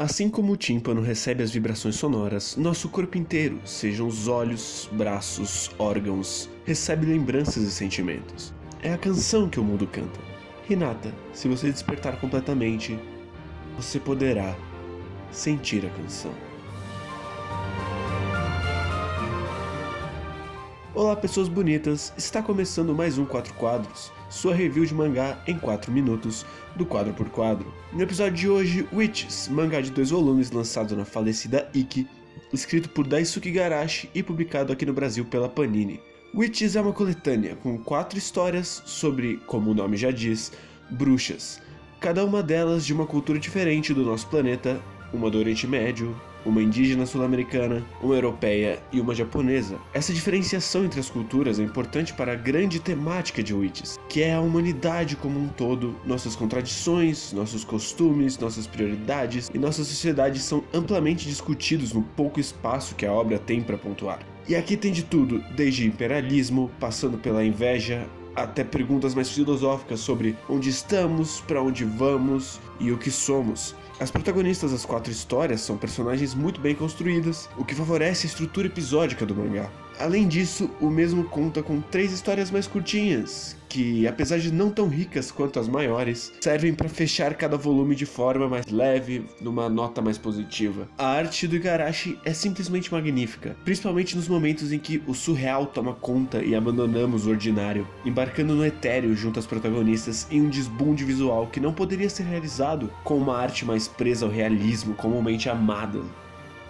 Assim como o tímpano recebe as vibrações sonoras, nosso corpo inteiro, sejam os olhos, braços, órgãos, recebe lembranças e sentimentos. É a canção que o mundo canta. Renata, se você despertar completamente, você poderá sentir a canção. Olá, pessoas bonitas! Está começando mais um 4 Quadros, sua review de mangá em 4 minutos, do quadro por quadro. No episódio de hoje, Witches, mangá de dois volumes lançado na falecida Ikki, escrito por Daisuke Garashi e publicado aqui no Brasil pela Panini. Witches é uma coletânea com quatro histórias sobre, como o nome já diz, bruxas, cada uma delas de uma cultura diferente do nosso planeta, uma do Oriente Médio, uma indígena sul-americana, uma europeia e uma japonesa. Essa diferenciação entre as culturas é importante para a grande temática de Witches, que é a humanidade como um todo, nossas contradições, nossos costumes, nossas prioridades e nossa sociedade são amplamente discutidos no pouco espaço que a obra tem para pontuar. E aqui tem de tudo, desde imperialismo, passando pela inveja, até perguntas mais filosóficas sobre onde estamos, para onde vamos e o que somos. As protagonistas das quatro histórias são personagens muito bem construídas, o que favorece a estrutura episódica do mangá. Além disso, o mesmo conta com três histórias mais curtinhas, que, apesar de não tão ricas quanto as maiores, servem para fechar cada volume de forma mais leve, numa nota mais positiva. A arte do Igarashi é simplesmente magnífica, principalmente nos momentos em que o surreal toma conta e abandonamos o ordinário, embarcando no etéreo junto às protagonistas em um desbunde visual que não poderia ser realizado com uma arte mais presa ao realismo comumente amada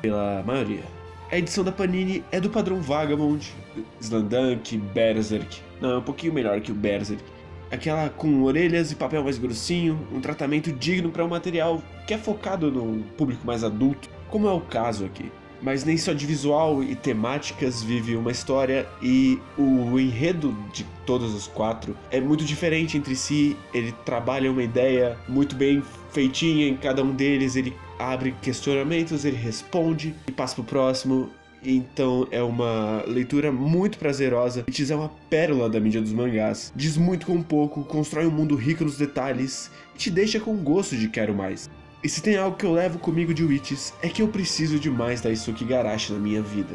pela maioria. A edição da Panini é do padrão Vagabond, Slandunk, Berserk. Não, é um pouquinho melhor que o Berserk. Aquela com orelhas e papel mais grossinho, um tratamento digno para um material que é focado no público mais adulto, como é o caso aqui. Mas nem só de visual e temáticas vive uma história e o enredo de todos os quatro é muito diferente entre si. Ele trabalha uma ideia muito bem feitinha em cada um deles, ele abre questionamentos, ele responde e passa pro próximo. Então é uma leitura muito prazerosa. It é uma pérola da mídia dos mangás. Diz muito com pouco, constrói um mundo rico nos detalhes e te deixa com gosto de quero mais. E se tem algo que eu levo comigo de Witches, é que eu preciso de mais da Isuki Garashi na minha vida.